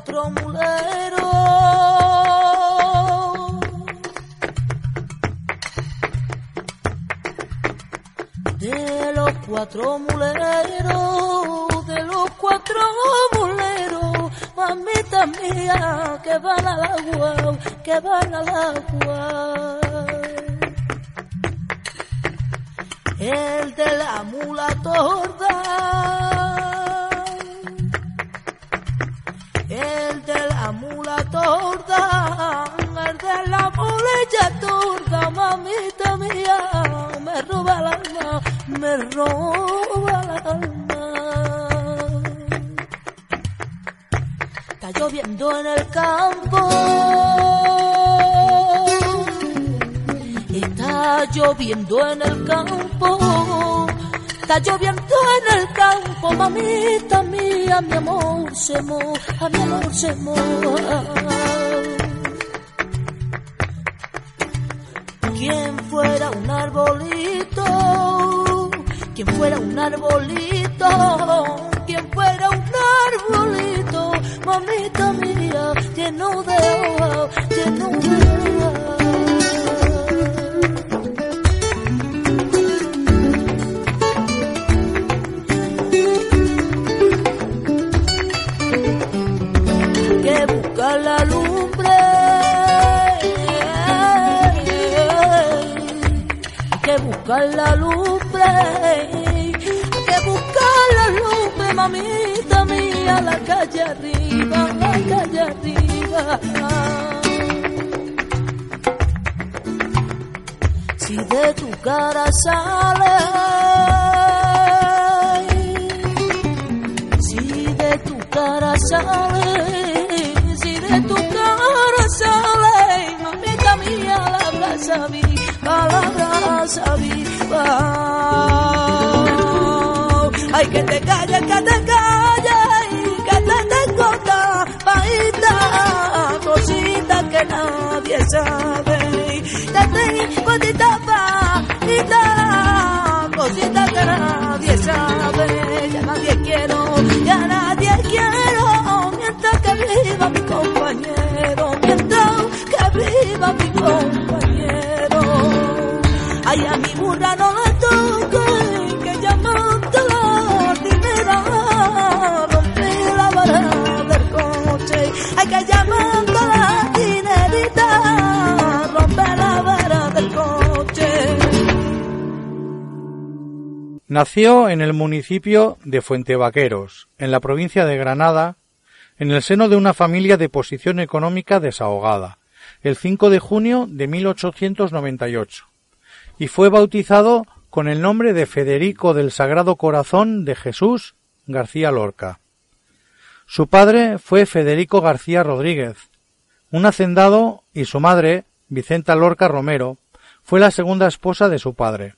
cuatro muleros. De los cuatro muleros, de los cuatro muleros, mamita mía, que van al agua, que van al agua. El de la mula Está lloviendo en el campo, está lloviendo en el campo. Está lloviendo en el campo, mamita mía, mi amor se moja, mi amor se moja. Arbolito, quien fuera un arbolito, mamita mía, lleno de hoja, lleno de hoja. la lumbre, que buscar la lumbre, mamita mía, la calle arriba, la calle arriba. Si de tu cara sale, si de tu cara sale de tu cara sale, mamita mía, la brasa viva, la brasa viva. Ay, que te calles, que te calles, que te tengo tapadita, cosita que nadie sabe. Te tengo tapadita, cosita que nadie sabe. Ya nadie quiero, ya Nació en el municipio de Fuentevaqueros, en la provincia de Granada, en el seno de una familia de posición económica desahogada, el 5 de junio de 1898, y fue bautizado con el nombre de Federico del Sagrado Corazón de Jesús García Lorca. Su padre fue Federico García Rodríguez, un hacendado, y su madre, Vicenta Lorca Romero, fue la segunda esposa de su padre,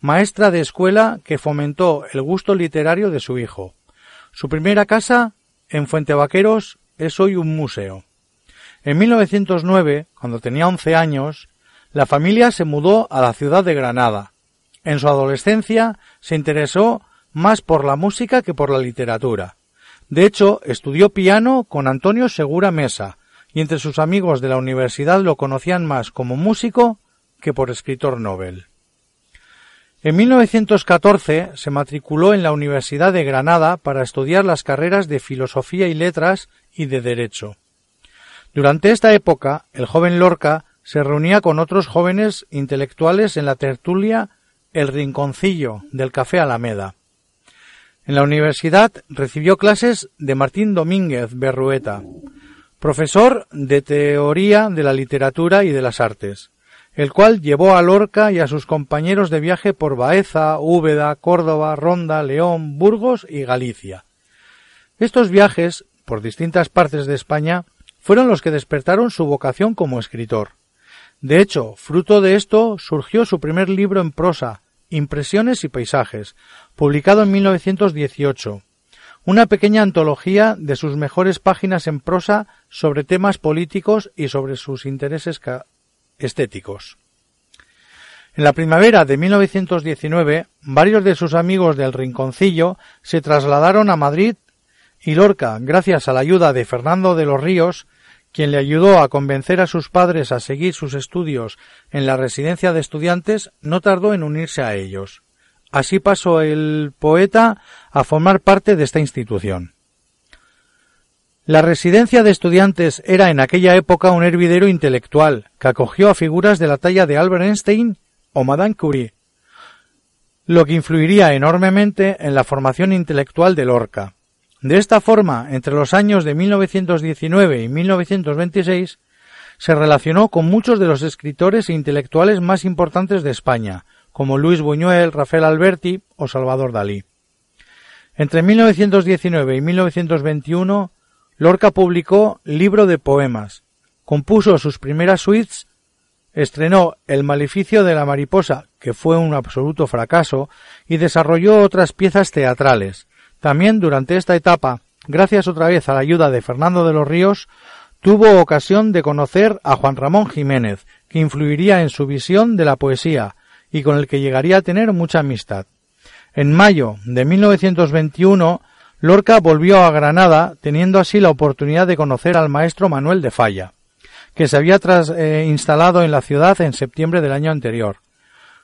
maestra de escuela que fomentó el gusto literario de su hijo. Su primera casa en Fuentevaqueros es hoy un museo. En 1909, cuando tenía once años, la familia se mudó a la ciudad de Granada. En su adolescencia se interesó más por la música que por la literatura. De hecho, estudió piano con Antonio Segura Mesa, y entre sus amigos de la universidad lo conocían más como músico que por escritor Nobel. En 1914 se matriculó en la Universidad de Granada para estudiar las carreras de Filosofía y Letras y de Derecho. Durante esta época, el joven Lorca se reunía con otros jóvenes intelectuales en la tertulia El Rinconcillo del Café Alameda. En la universidad recibió clases de Martín Domínguez Berrueta, profesor de teoría de la literatura y de las artes el cual llevó a Lorca y a sus compañeros de viaje por Baeza, Úbeda, Córdoba, Ronda, León, Burgos y Galicia. Estos viajes, por distintas partes de España, fueron los que despertaron su vocación como escritor. De hecho, fruto de esto surgió su primer libro en prosa, Impresiones y Paisajes, publicado en 1918, una pequeña antología de sus mejores páginas en prosa sobre temas políticos y sobre sus intereses estéticos. En la primavera de 1919, varios de sus amigos del Rinconcillo se trasladaron a Madrid y Lorca, gracias a la ayuda de Fernando de los Ríos, quien le ayudó a convencer a sus padres a seguir sus estudios en la residencia de estudiantes, no tardó en unirse a ellos. Así pasó el poeta a formar parte de esta institución. La residencia de estudiantes era en aquella época un hervidero intelectual que acogió a figuras de la talla de Albert Einstein o Madame Curie, lo que influiría enormemente en la formación intelectual de Lorca. De esta forma, entre los años de 1919 y 1926, se relacionó con muchos de los escritores e intelectuales más importantes de España, como Luis Buñuel, Rafael Alberti o Salvador Dalí. Entre 1919 y 1921, Lorca publicó Libro de Poemas, compuso sus primeras suites, estrenó El Maleficio de la Mariposa, que fue un absoluto fracaso, y desarrolló otras piezas teatrales, también durante esta etapa, gracias otra vez a la ayuda de Fernando de los Ríos, tuvo ocasión de conocer a Juan Ramón Jiménez, que influiría en su visión de la poesía y con el que llegaría a tener mucha amistad. En mayo de 1921, Lorca volvió a Granada, teniendo así la oportunidad de conocer al maestro Manuel de Falla, que se había eh, instalado en la ciudad en septiembre del año anterior.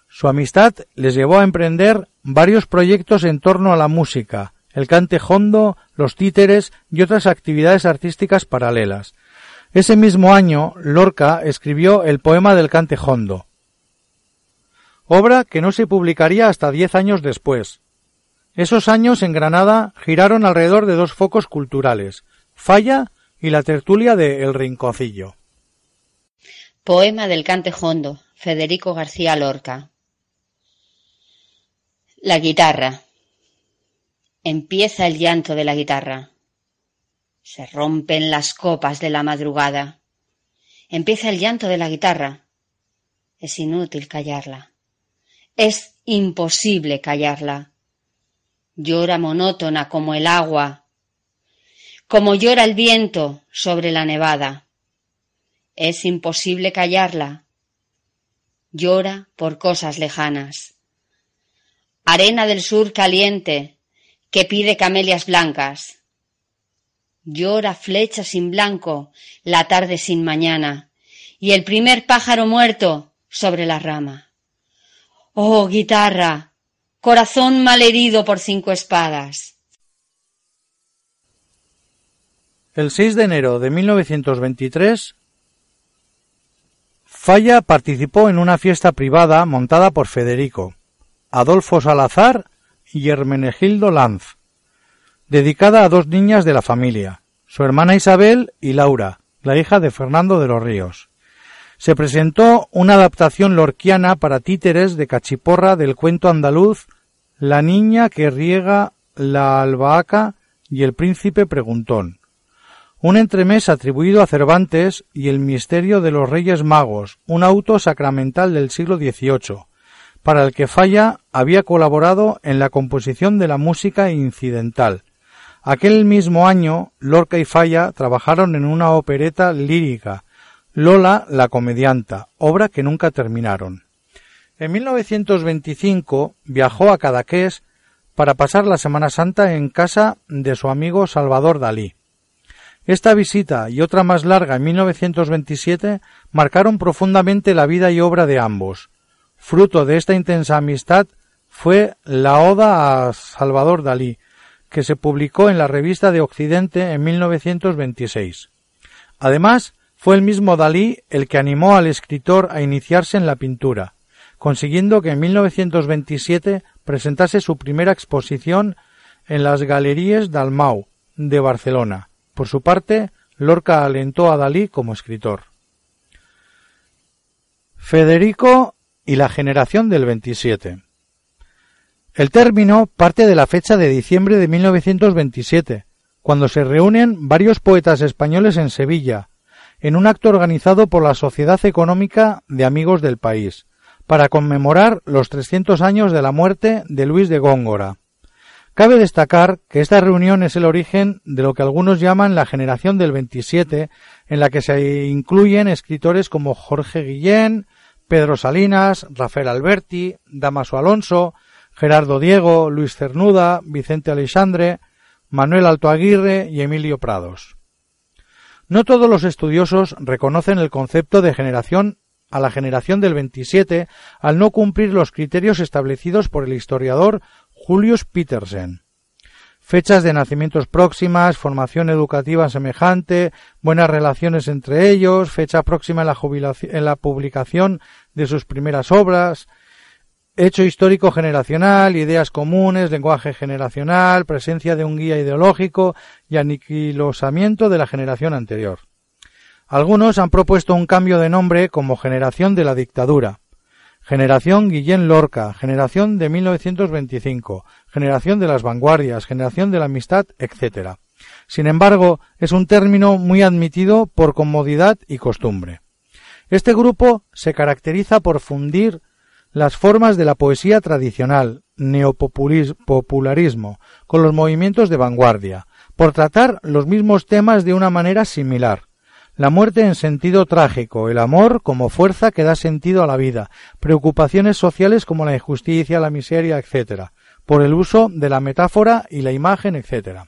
Su amistad les llevó a emprender varios proyectos en torno a la música, el cante hondo, los títeres y otras actividades artísticas paralelas. Ese mismo año, Lorca escribió el poema del cante hondo, obra que no se publicaría hasta diez años después. Esos años en Granada giraron alrededor de dos focos culturales, Falla y la tertulia de El Rinconcillo. Poema del cante hondo, Federico García Lorca. La guitarra. Empieza el llanto de la guitarra. Se rompen las copas de la madrugada. Empieza el llanto de la guitarra. Es inútil callarla. Es imposible callarla. Llora monótona como el agua, como llora el viento sobre la nevada. Es imposible callarla. Llora por cosas lejanas. Arena del sur caliente, que pide camelias blancas. Llora flecha sin blanco, la tarde sin mañana, y el primer pájaro muerto sobre la rama. Oh, guitarra, corazón malherido por cinco espadas. El 6 de enero de 1923, Falla participó en una fiesta privada montada por Federico, Adolfo Salazar y Hermenegildo Lanz, dedicada a dos niñas de la familia, su hermana Isabel y Laura, la hija de Fernando de los Ríos. Se presentó una adaptación lorquiana para títeres de cachiporra del cuento andaluz La niña que riega la albahaca y el príncipe preguntón, un entremés atribuido a Cervantes y el misterio de los Reyes Magos, un auto sacramental del siglo XVIII, para el que Falla había colaborado en la composición de la música incidental. Aquel mismo año, Lorca y Falla trabajaron en una opereta lírica, Lola la comedianta, obra que nunca terminaron. En 1925 viajó a Cadaqués para pasar la Semana Santa en casa de su amigo Salvador Dalí. Esta visita y otra más larga en 1927 marcaron profundamente la vida y obra de ambos. Fruto de esta intensa amistad fue la Oda a Salvador Dalí, que se publicó en la revista de Occidente en 1926. Además, fue el mismo Dalí el que animó al escritor a iniciarse en la pintura, consiguiendo que en 1927 presentase su primera exposición en las Galerías Dalmau de Barcelona. Por su parte, Lorca alentó a Dalí como escritor. Federico y la generación del 27. El término parte de la fecha de diciembre de 1927, cuando se reúnen varios poetas españoles en Sevilla, en un acto organizado por la Sociedad Económica de Amigos del País, para conmemorar los 300 años de la muerte de Luis de Góngora. Cabe destacar que esta reunión es el origen de lo que algunos llaman la generación del 27, en la que se incluyen escritores como Jorge Guillén, Pedro Salinas, Rafael Alberti, Damaso Alonso, Gerardo Diego, Luis Cernuda, Vicente Alexandre, Manuel Alto Aguirre y Emilio Prados. No todos los estudiosos reconocen el concepto de generación a la generación del 27 al no cumplir los criterios establecidos por el historiador Julius Petersen. Fechas de nacimientos próximas, formación educativa semejante, buenas relaciones entre ellos, fecha próxima en la, la publicación de sus primeras obras, hecho histórico generacional, ideas comunes, lenguaje generacional, presencia de un guía ideológico y aniquilosamiento de la generación anterior. Algunos han propuesto un cambio de nombre como generación de la dictadura, generación Guillén Lorca, generación de 1925, generación de las vanguardias, generación de la amistad, etc. Sin embargo, es un término muy admitido por comodidad y costumbre. Este grupo se caracteriza por fundir las formas de la poesía tradicional, neopopularismo, con los movimientos de vanguardia, por tratar los mismos temas de una manera similar, la muerte en sentido trágico, el amor como fuerza que da sentido a la vida, preocupaciones sociales como la injusticia, la miseria, etc., por el uso de la metáfora y la imagen, etc.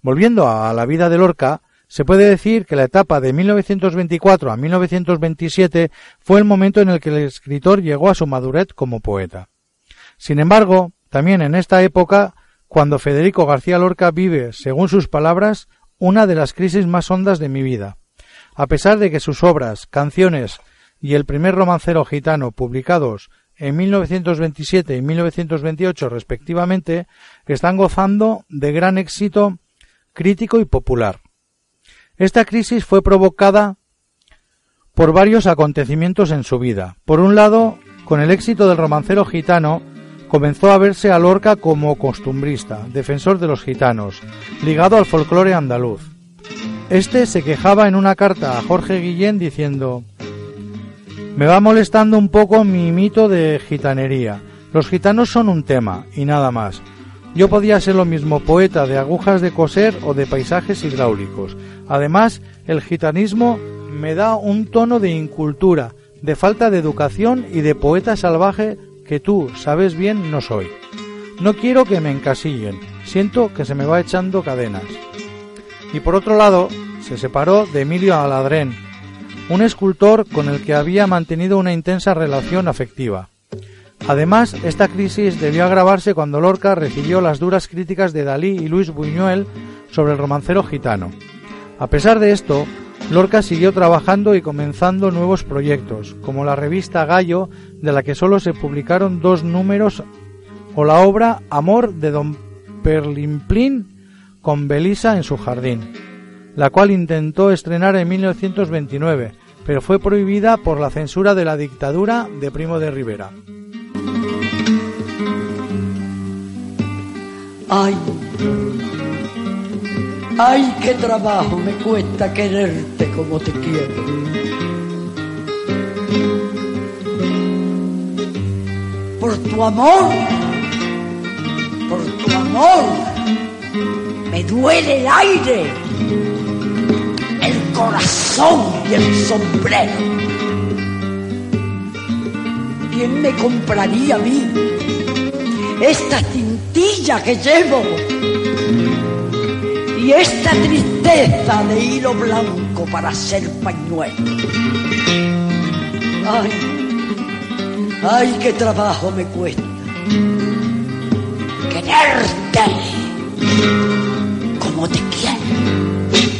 Volviendo a la vida de Lorca, se puede decir que la etapa de 1924 a 1927 fue el momento en el que el escritor llegó a su madurez como poeta. Sin embargo, también en esta época, cuando Federico García Lorca vive, según sus palabras, una de las crisis más hondas de mi vida. A pesar de que sus obras, canciones y el primer romancero gitano publicados en 1927 y 1928 respectivamente, están gozando de gran éxito crítico y popular. Esta crisis fue provocada por varios acontecimientos en su vida. Por un lado, con el éxito del romancero gitano, comenzó a verse a Lorca como costumbrista, defensor de los gitanos, ligado al folclore andaluz. Este se quejaba en una carta a Jorge Guillén diciendo Me va molestando un poco mi mito de gitanería. Los gitanos son un tema, y nada más. Yo podía ser lo mismo poeta de agujas de coser o de paisajes hidráulicos. Además, el gitanismo me da un tono de incultura, de falta de educación y de poeta salvaje que tú sabes bien no soy. No quiero que me encasillen, siento que se me va echando cadenas. Y por otro lado, se separó de Emilio Aladrén, un escultor con el que había mantenido una intensa relación afectiva. Además, esta crisis debió agravarse cuando Lorca recibió las duras críticas de Dalí y Luis Buñuel sobre el romancero gitano. A pesar de esto, Lorca siguió trabajando y comenzando nuevos proyectos, como la revista Gallo, de la que solo se publicaron dos números, o la obra Amor de Don Perlimplín con Belisa en su jardín, la cual intentó estrenar en 1929, pero fue prohibida por la censura de la dictadura de Primo de Rivera. Ay, qué trabajo me cuesta quererte como te quiero. Por tu amor, por tu amor, me duele el aire, el corazón y el sombrero. ¿Quién me compraría a mí esta cintilla que llevo? Y esta tristeza de hilo blanco para ser pañuelo. Ay, ay, qué trabajo me cuesta quererte como te quiero.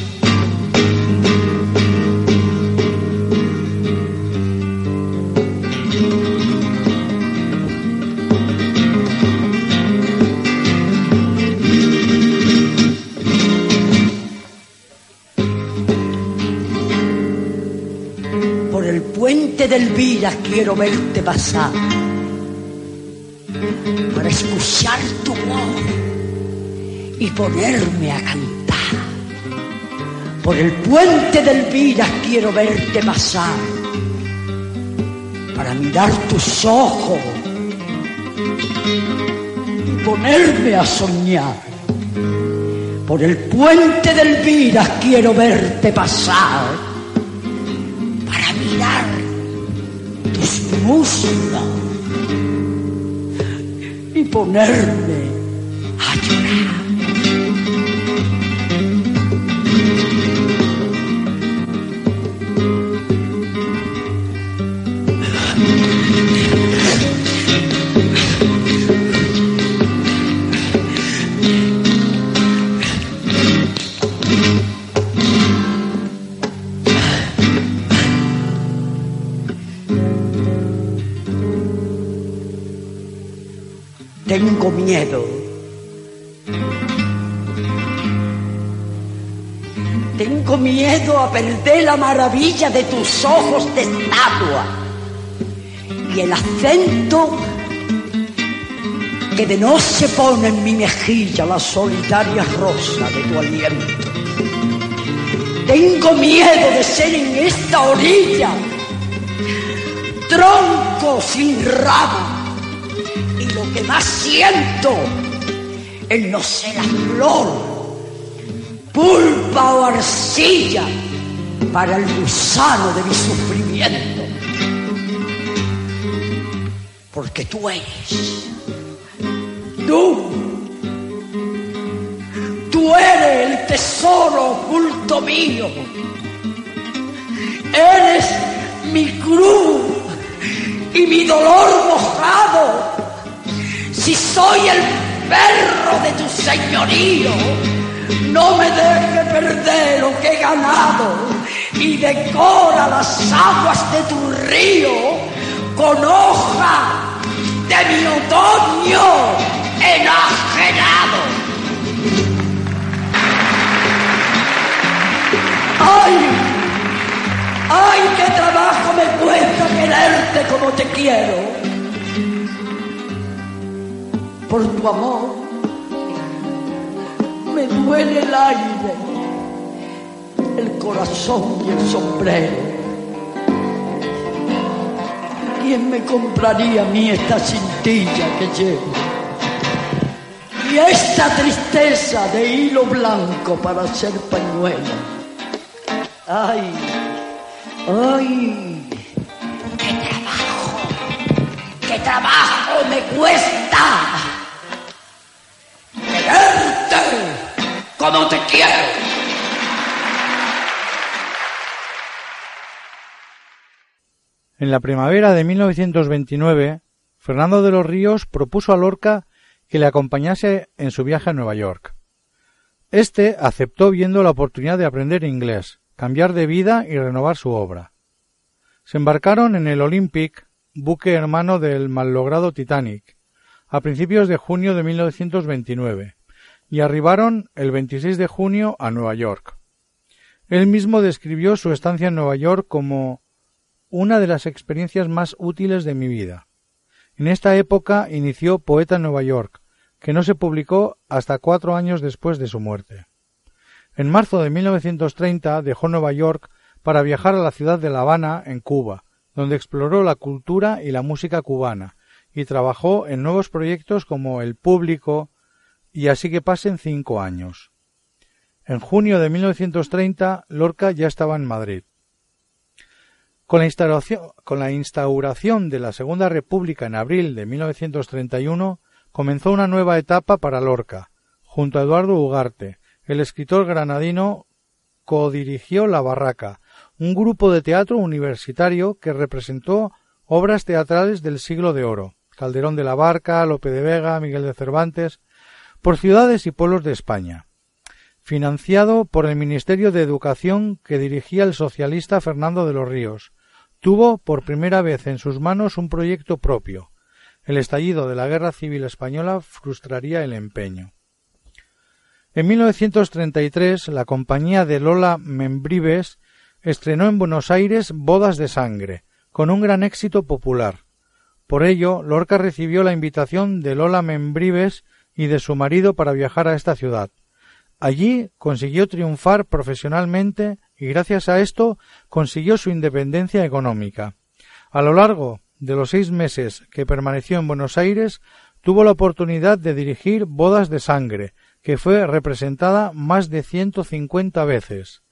Elvira quiero verte pasar para escuchar tu voz y ponerme a cantar. Por el puente del Elvira quiero verte pasar para mirar tus ojos y ponerme a soñar. Por el puente del Elvira quiero verte pasar y ponerme a llorar. Tengo miedo. Tengo miedo a perder la maravilla de tus ojos de estatua y el acento que de noche pone en mi mejilla la solitaria rosa de tu aliento. Tengo miedo de ser en esta orilla tronco sin rama que más siento es no sé la flor, pulpa o arcilla para el gusano de mi sufrimiento. Porque tú eres Tú, tú eres el tesoro oculto mío. Eres mi cruz y mi dolor mojado. Si soy el perro de tu señorío, no me deje perder lo que he ganado y decora las aguas de tu río con hoja de mi otoño enajenado. ¡Ay! ¡Ay, qué trabajo me cuesta quererte como te quiero! Por tu amor me duele el aire, el corazón y el sombrero. ¿Quién me compraría a mí esta cintilla que llevo? y esta tristeza de hilo blanco para hacer pañuelo. Ay, ay, qué trabajo, qué trabajo me cuesta En la primavera de 1929, Fernando de los Ríos propuso a Lorca que le acompañase en su viaje a Nueva York. Este aceptó viendo la oportunidad de aprender inglés, cambiar de vida y renovar su obra. Se embarcaron en el Olympic, buque hermano del mallogrado Titanic, a principios de junio de 1929, y arribaron el 26 de junio a Nueva York. Él mismo describió su estancia en Nueva York como una de las experiencias más útiles de mi vida. En esta época inició Poeta en Nueva York, que no se publicó hasta cuatro años después de su muerte. En marzo de 1930 dejó Nueva York para viajar a la ciudad de La Habana, en Cuba, donde exploró la cultura y la música cubana, y trabajó en nuevos proyectos como El Público, y así que pasen cinco años. En junio de 1930, Lorca ya estaba en Madrid. Con la, instauración, de la Segunda República en abril de 1931 comenzó una nueva etapa para Lorca. Junto a Eduardo Ugarte, el escritor granadino codirigió La Barraca, un grupo de teatro universitario que representó obras teatrales del siglo de oro, Calderón de la Barca, Lope de Vega, Miguel de Cervantes, por ciudades y pueblos de España. Financiado por el Ministerio de Educación que dirigía el socialista Fernando de los Ríos, tuvo por primera vez en sus manos un proyecto propio. El estallido de la Guerra Civil Española frustraría el empeño. En 1933, la compañía de Lola Membrives estrenó en Buenos Aires Bodas de Sangre, con un gran éxito popular. Por ello, Lorca recibió la invitación de Lola Membrives y de su marido para viajar a esta ciudad. Allí consiguió triunfar profesionalmente y gracias a esto consiguió su independencia económica. A lo largo de los seis meses que permaneció en Buenos Aires, tuvo la oportunidad de dirigir Bodas de Sangre, que fue representada más de ciento cincuenta veces.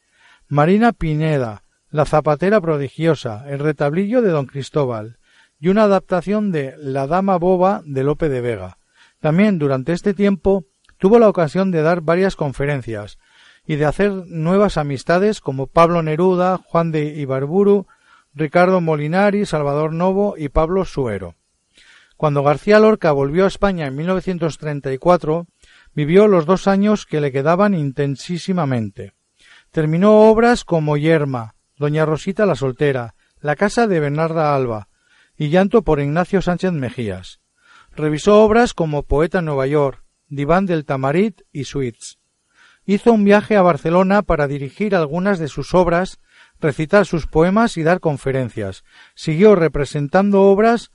Marina Pineda, La Zapatera Prodigiosa, El Retablillo de Don Cristóbal, y una adaptación de La Dama Boba de Lope de Vega. También durante este tiempo tuvo la ocasión de dar varias conferencias, y de hacer nuevas amistades como Pablo Neruda, Juan de Ibarburu, Ricardo Molinari, Salvador Novo y Pablo Suero. Cuando García Lorca volvió a España en 1934, vivió los dos años que le quedaban intensísimamente. Terminó obras como Yerma, Doña Rosita la Soltera, La Casa de Bernarda Alba y Llanto por Ignacio Sánchez Mejías. Revisó obras como Poeta en Nueva York, Diván del Tamarit y Suites. Hizo un viaje a Barcelona para dirigir algunas de sus obras, recitar sus poemas y dar conferencias. Siguió representando obras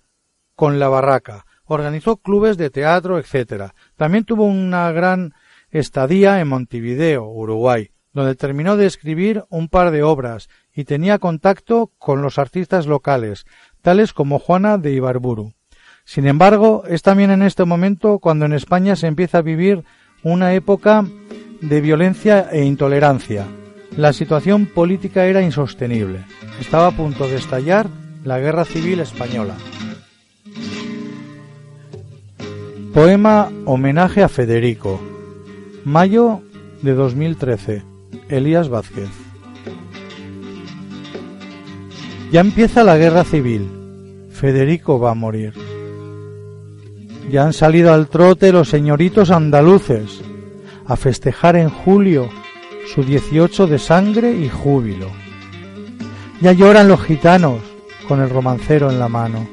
con La Barraca, organizó clubes de teatro, etc. También tuvo una gran estadía en Montevideo, Uruguay, donde terminó de escribir un par de obras y tenía contacto con los artistas locales, tales como Juana de Ibarburu. Sin embargo, es también en este momento cuando en España se empieza a vivir una época de violencia e intolerancia. La situación política era insostenible. Estaba a punto de estallar la Guerra Civil Española. Poema Homenaje a Federico. Mayo de 2013. Elías Vázquez. Ya empieza la guerra civil. Federico va a morir. Ya han salido al trote los señoritos andaluces a festejar en julio su 18 de sangre y júbilo. Ya lloran los gitanos con el romancero en la mano.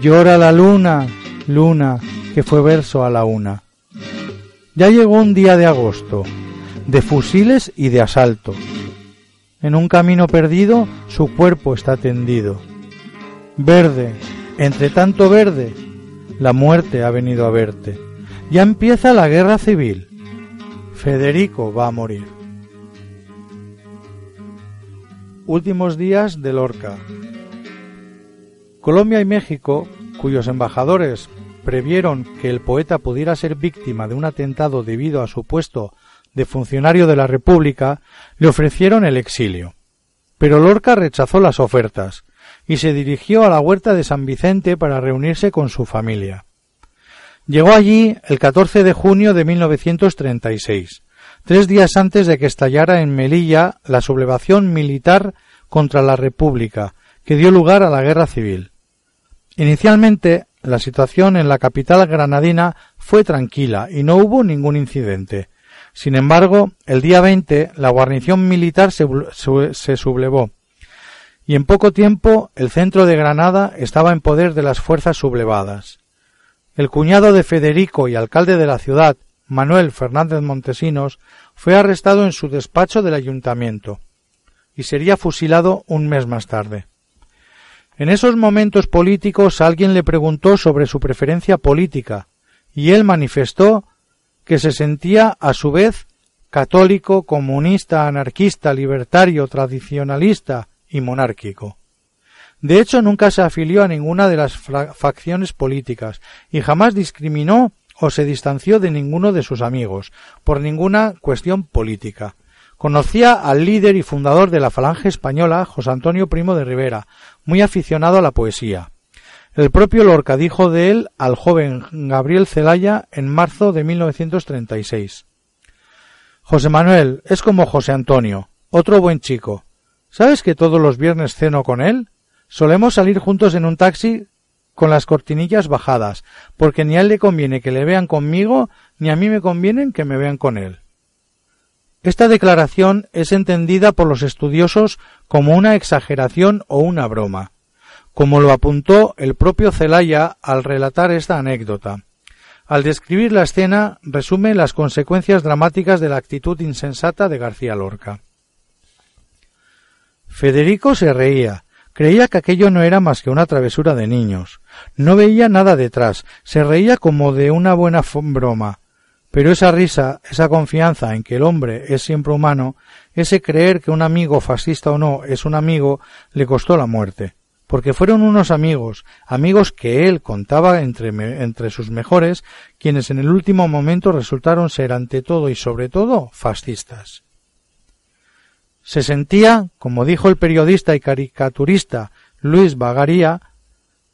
Llora la luna, luna, que fue verso a la una. Ya llegó un día de agosto, de fusiles y de asalto. En un camino perdido su cuerpo está tendido. Verde, entre tanto verde, la muerte ha venido a verte. Ya empieza la guerra civil. Federico va a morir. Últimos días de Lorca. Colombia y México, cuyos embajadores previeron que el poeta pudiera ser víctima de un atentado debido a su puesto de funcionario de la República, le ofrecieron el exilio. Pero Lorca rechazó las ofertas y se dirigió a la huerta de San Vicente para reunirse con su familia. Llegó allí el 14 de junio de 1936, tres días antes de que estallara en Melilla la sublevación militar contra la República, que dio lugar a la guerra civil. Inicialmente la situación en la capital granadina fue tranquila y no hubo ningún incidente. Sin embargo, el día 20 la guarnición militar se, se, sublevó y en poco tiempo el centro de Granada estaba en poder de las fuerzas sublevadas. El cuñado de Federico y alcalde de la ciudad, Manuel Fernández Montesinos, fue arrestado en su despacho del ayuntamiento y sería fusilado un mes más tarde. En esos momentos políticos alguien le preguntó sobre su preferencia política, y él manifestó que se sentía a su vez católico, comunista, anarquista, libertario, tradicionalista y monárquico. De hecho, nunca se afilió a ninguna de las facciones políticas y jamás discriminó o se distanció de ninguno de sus amigos por ninguna cuestión política. Conocía al líder y fundador de la Falange española, José Antonio Primo de Rivera, muy aficionado a la poesía. El propio Lorca dijo de él al joven Gabriel Celaya en marzo de 1936. José Manuel es como José Antonio, otro buen chico. ¿Sabes que todos los viernes ceno con él? Solemos salir juntos en un taxi con las cortinillas bajadas, porque ni a él le conviene que le vean conmigo, ni a mí me conviene que me vean con él. Esta declaración es entendida por los estudiosos como una exageración o una broma, como lo apuntó el propio Celaya al relatar esta anécdota. Al describir la escena, resume las consecuencias dramáticas de la actitud insensata de García Lorca. Federico se reía, creía que aquello no era más que una travesura de niños, no veía nada detrás, se reía como de una buena broma, pero esa risa, esa confianza en que el hombre es siempre humano, ese creer que un amigo fascista o no es un amigo, le costó la muerte, porque fueron unos amigos, amigos que él contaba entre, entre sus mejores, quienes en el último momento resultaron ser ante todo y sobre todo fascistas. Se sentía, como dijo el periodista y caricaturista Luis Bagaría,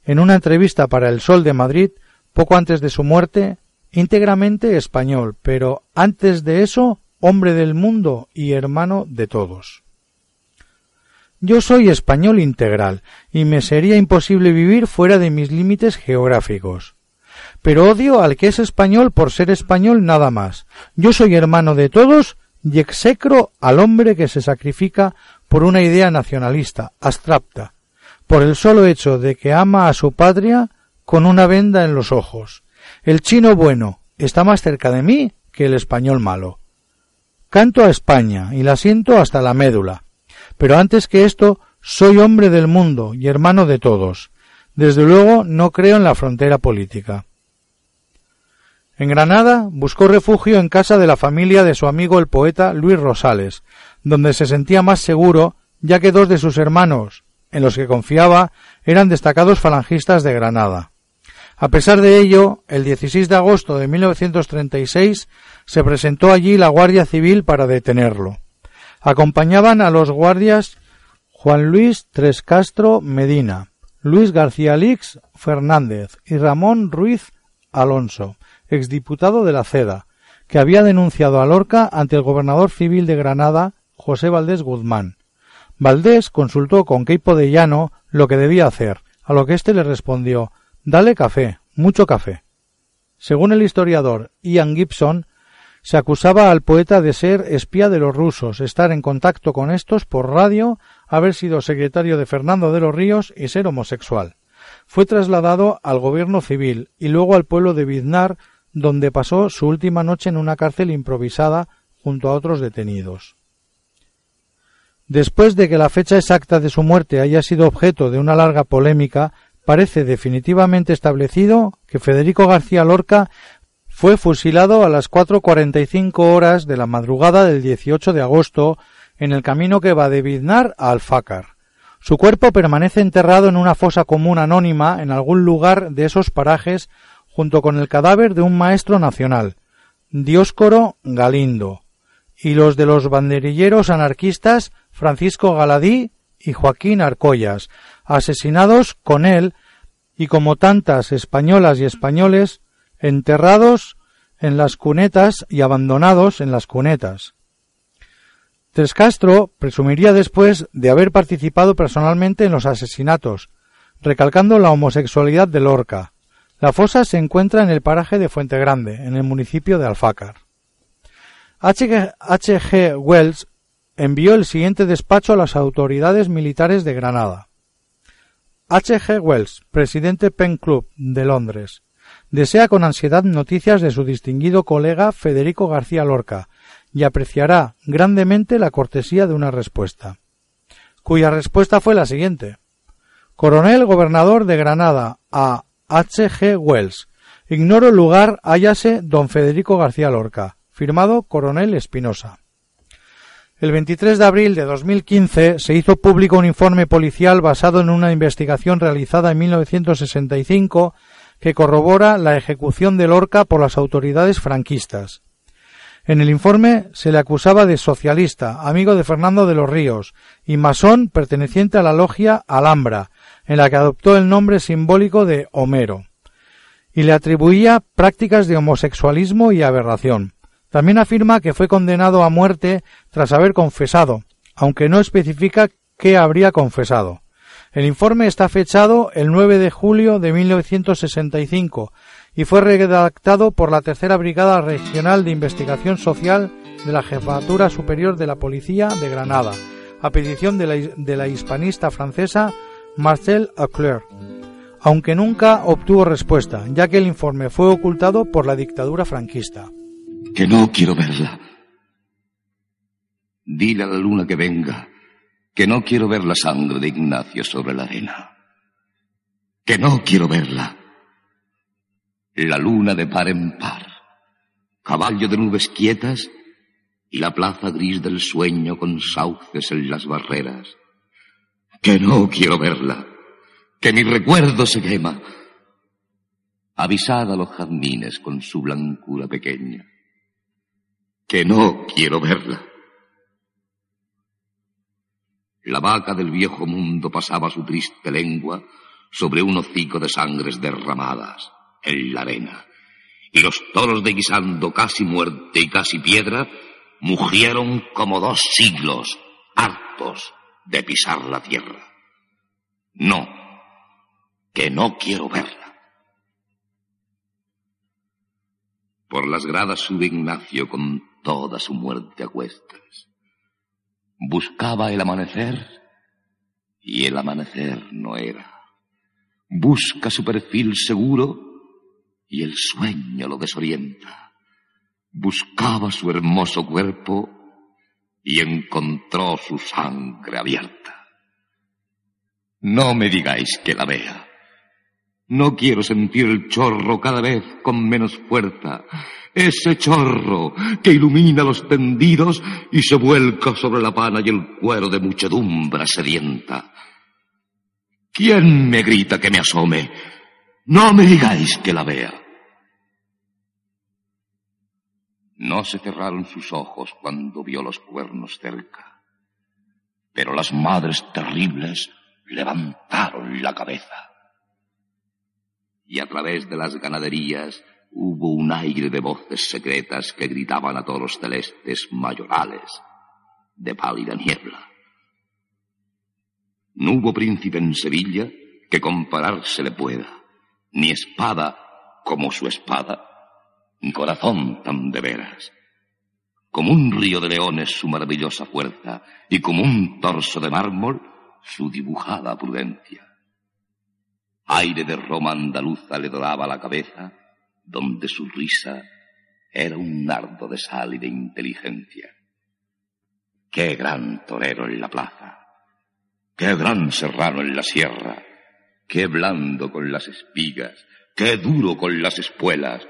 en una entrevista para El Sol de Madrid, poco antes de su muerte, íntegramente español, pero antes de eso hombre del mundo y hermano de todos. Yo soy español integral, y me sería imposible vivir fuera de mis límites geográficos. Pero odio al que es español por ser español nada más. Yo soy hermano de todos y execro al hombre que se sacrifica por una idea nacionalista, abstracta, por el solo hecho de que ama a su patria con una venda en los ojos. El chino bueno está más cerca de mí que el español malo. Canto a España y la siento hasta la médula. Pero antes que esto, soy hombre del mundo y hermano de todos. Desde luego no creo en la frontera política. En Granada buscó refugio en casa de la familia de su amigo el poeta Luis Rosales, donde se sentía más seguro, ya que dos de sus hermanos, en los que confiaba, eran destacados falangistas de Granada. A pesar de ello, el 16 de agosto de 1936 se presentó allí la Guardia Civil para detenerlo. Acompañaban a los guardias Juan Luis Trescastro Medina, Luis García Lix Fernández y Ramón Ruiz Alonso, exdiputado de la CEDA, que había denunciado a Lorca ante el gobernador civil de Granada, José Valdés Guzmán. Valdés consultó con Queipo de Llano lo que debía hacer, a lo que éste le respondió Dale café, mucho café. Según el historiador Ian Gibson, se acusaba al poeta de ser espía de los rusos, estar en contacto con estos por radio, haber sido secretario de Fernando de los Ríos y ser homosexual. Fue trasladado al gobierno civil y luego al pueblo de Biznar, donde pasó su última noche en una cárcel improvisada junto a otros detenidos. Después de que la fecha exacta de su muerte haya sido objeto de una larga polémica, parece definitivamente establecido que Federico García Lorca fue fusilado a las 4.45 horas de la madrugada del 18 de agosto en el camino que va de Biznar a Alfácar. Su cuerpo permanece enterrado en una fosa común anónima en algún lugar de esos parajes junto con el cadáver de un maestro nacional, Dioscoro Galindo, y los de los banderilleros anarquistas Francisco Galadí y Joaquín Arcollas, asesinados con él y como tantas españolas y españoles enterrados en las cunetas y abandonados en las cunetas. Trescastro presumiría después de haber participado personalmente en los asesinatos, recalcando la homosexualidad de Lorca. La fosa se encuentra en el paraje de Fuente Grande, en el municipio de Alfácar. H. G. Wells envió el siguiente despacho a las autoridades militares de Granada. H. G. Wells, presidente Pen Club de Londres, desea con ansiedad noticias de su distinguido colega Federico García Lorca y apreciará grandemente la cortesía de una respuesta. Cuya respuesta fue la siguiente. Coronel Gobernador de Granada a H. G. Wells. Ignoro el lugar, hállase don Federico García Lorca. Firmado Coronel Espinosa. El 23 de abril de 2015 se hizo público un informe policial basado en una investigación realizada en 1965 que corrobora la ejecución de Lorca por las autoridades franquistas. En el informe se le acusaba de socialista, amigo de Fernando de los Ríos, y masón perteneciente a la logia Alhambra, en la que adoptó el nombre simbólico de Homero, y le atribuía prácticas de homosexualismo y aberración. También afirma que fue condenado a muerte tras haber confesado, aunque no especifica qué habría confesado. El informe está fechado el 9 de julio de 1965 y fue redactado por la Tercera Brigada Regional de Investigación Social de la Jefatura Superior de la Policía de Granada, a petición de la, hispanista francesa Marcel Auclair, aunque nunca obtuvo respuesta, ya que el informe fue ocultado por la dictadura franquista. Que no quiero verla. Dile a la luna que venga que no quiero ver la sangre de Ignacio sobre la arena, que no quiero verla. La luna de par en par, caballo de nubes quietas y la plaza gris del sueño con sauces en las barreras. Que no quiero verla, que mi recuerdo se quema. Avisad a los jazmines con su blancura pequeña, que no quiero verla. La vaca del viejo mundo pasaba su triste lengua sobre un hocico de sangres derramadas en la arena. Y los toros de guisando casi muerte y casi piedra mugieron como dos siglos, hartos de pisar la tierra. No, que no quiero verla. Por las gradas sube Ignacio con toda su muerte a cuestas. Buscaba el amanecer y el amanecer no era. Busca su perfil seguro y el sueño lo desorienta. Buscaba su hermoso cuerpo y encontró su sangre abierta. No me digáis que la vea. No quiero sentir el chorro cada vez con menos fuerza. Ese chorro que ilumina los tendidos y se vuelca sobre la pana y el cuero de muchedumbre sedienta. ¿Quién me grita que me asome? No me digáis que la vea. No se cerraron sus ojos cuando vio los cuernos cerca, pero las madres terribles levantaron la cabeza. Y a través de las ganaderías hubo un aire de voces secretas que gritaban a todos los celestes mayorales de pálida niebla. No hubo príncipe en Sevilla que compararse le pueda, ni espada como su espada, ni corazón tan de veras. Como un río de leones su maravillosa fuerza, y como un torso de mármol su dibujada prudencia. Aire de Roma andaluza le doraba la cabeza, donde su risa era un nardo de sal y de inteligencia. Qué gran torero en la plaza, Qué gran serrano en la sierra, qué blando con las espigas, qué duro con las espuelas,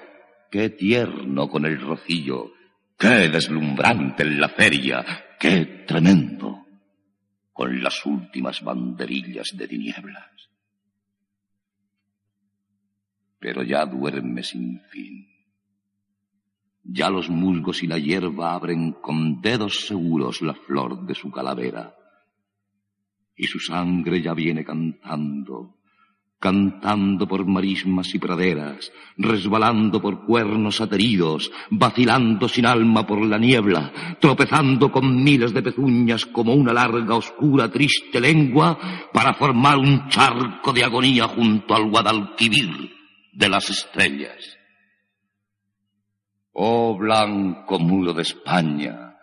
qué tierno con el rocillo, qué deslumbrante en la feria, qué tremendo con las últimas banderillas de tinieblas. Pero ya duerme sin fin. Ya los musgos y la hierba abren con dedos seguros la flor de su calavera y su sangre ya viene cantando, cantando por marismas y praderas, resbalando por cuernos ateridos, vacilando sin alma por la niebla, tropezando con miles de pezuñas como una larga, oscura, triste lengua, para formar un charco de agonía junto al Guadalquivir de las estrellas. Oh blanco mulo de España,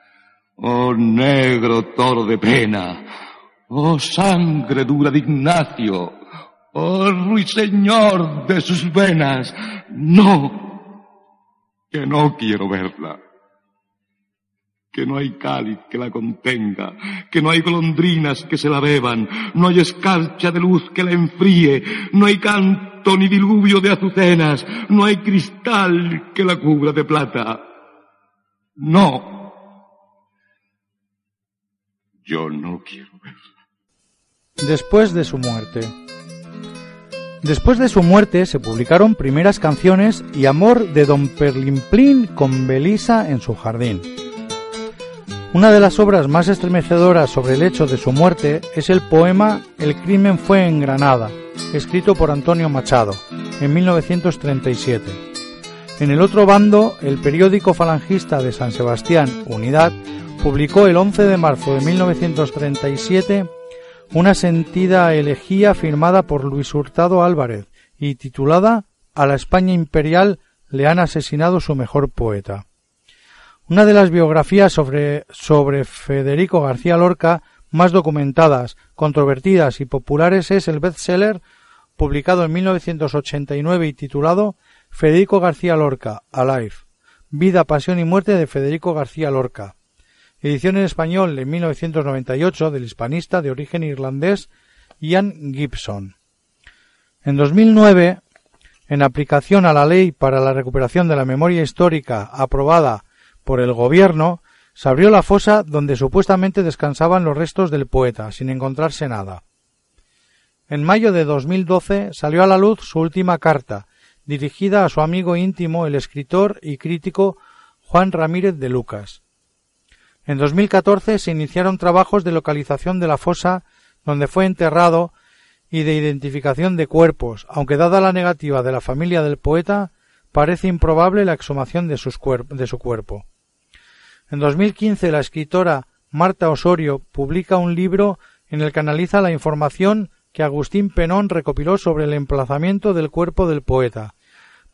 oh negro toro de pena, Oh sangre dura de Ignacio, oh ruiseñor de sus venas, no, que no quiero verla, que no hay cáliz que la contenga, que no hay golondrinas que se la beban, no hay escarcha de luz que la enfríe, no hay canto ni diluvio de azucenas, no hay cristal que la cubra de plata. No. Yo no quiero verla después de su muerte. Después de su muerte se publicaron primeras canciones y Amor de Don Perlimplín con Belisa en su jardín. Una de las obras más estremecedoras sobre el hecho de su muerte es el poema El crimen fue en Granada, escrito por Antonio Machado, en 1937. En el otro bando, el periódico falangista de San Sebastián, Unidad, publicó el 11 de marzo de 1937 una sentida elegía firmada por Luis Hurtado Álvarez y titulada A la España imperial le han asesinado su mejor poeta. Una de las biografías sobre, sobre Federico García Lorca más documentadas, controvertidas y populares es el bestseller publicado en 1989 y titulado Federico García Lorca, Alive, Vida, Pasión y Muerte de Federico García Lorca, edición en español de 1998 del hispanista de origen irlandés Ian Gibson. En 2009, en aplicación a la Ley para la Recuperación de la Memoria Histórica aprobada por el Gobierno, se abrió la fosa donde supuestamente descansaban los restos del poeta, sin encontrarse nada. En mayo de 2012 salió a la luz su última carta, dirigida a su amigo íntimo, el escritor y crítico Juan Ramírez de Lucas, en 2014 se iniciaron trabajos de localización de la fosa donde fue enterrado y de identificación de cuerpos, aunque dada la negativa de la familia del poeta, parece improbable la exhumación de, de su cuerpo. En 2015 la escritora Marta Osorio publica un libro en el que analiza la información que Agustín Penón recopiló sobre el emplazamiento del cuerpo del poeta,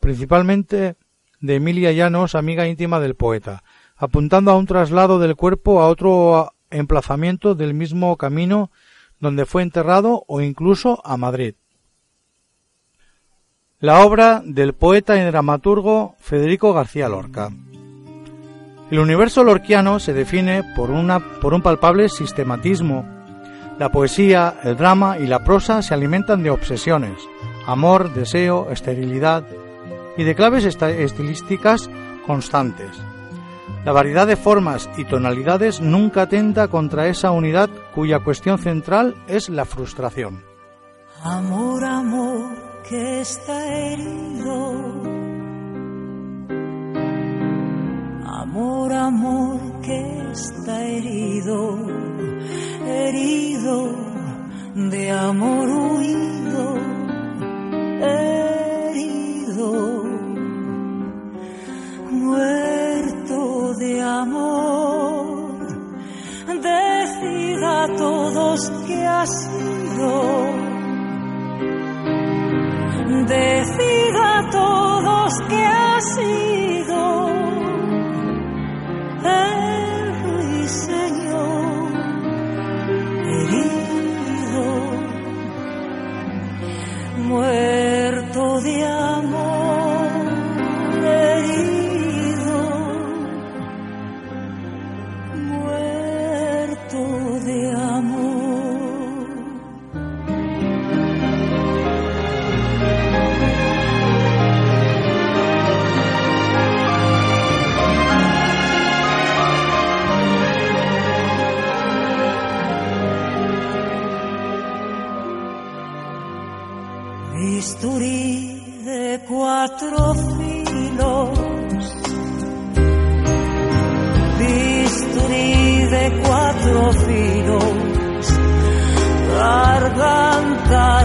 principalmente de Emilia Llanos, amiga íntima del poeta, apuntando a un traslado del cuerpo a otro emplazamiento del mismo camino donde fue enterrado o incluso a Madrid. la obra del poeta y dramaturgo Federico García Lorca. El universo lorquiano se define por, una, por un palpable sistematismo. La poesía, el drama y la prosa se alimentan de obsesiones, amor, deseo, esterilidad y de claves estilísticas constantes. La variedad de formas y tonalidades nunca atenta contra esa unidad cuya cuestión central es la frustración. Amor, amor, que está herido. Amor, amor, que está herido, herido de amor huido, herido, muerto de amor. Decida todos que ha sido decida a todos que ha sido el ruiseñor herido, muerto de cuatro filos, bisturí de cuatro filos, garganta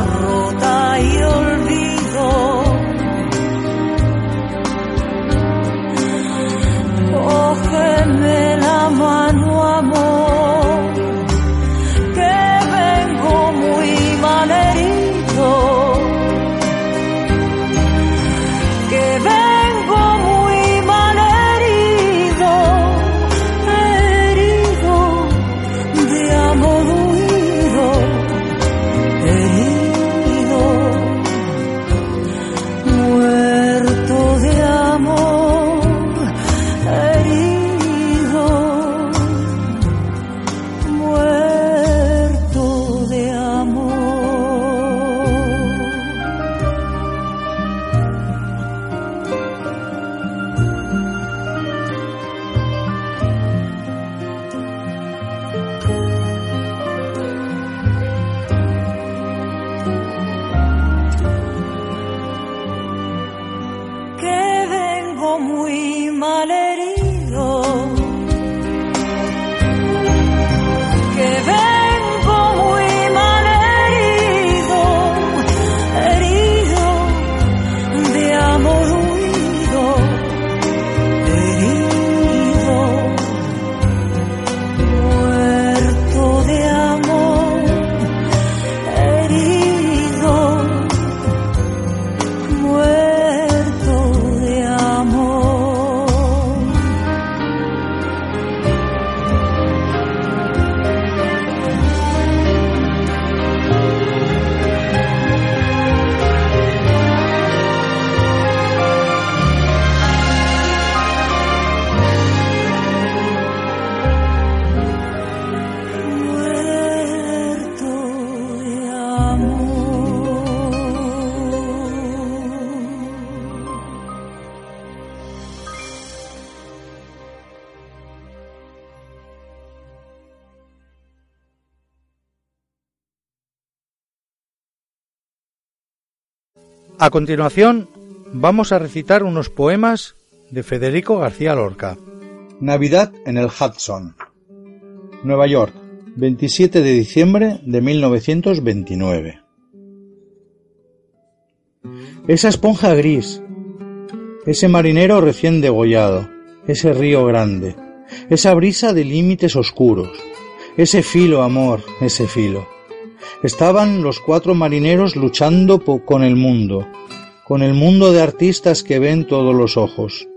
A continuación, vamos a recitar unos poemas de Federico García Lorca. Navidad en el Hudson. Nueva York, 27 de diciembre de 1929. Esa esponja gris, ese marinero recién degollado, ese río grande, esa brisa de límites oscuros, ese filo, amor, ese filo. Estaban los cuatro marineros luchando con el mundo, con el mundo de artistas que ven todos los ojos,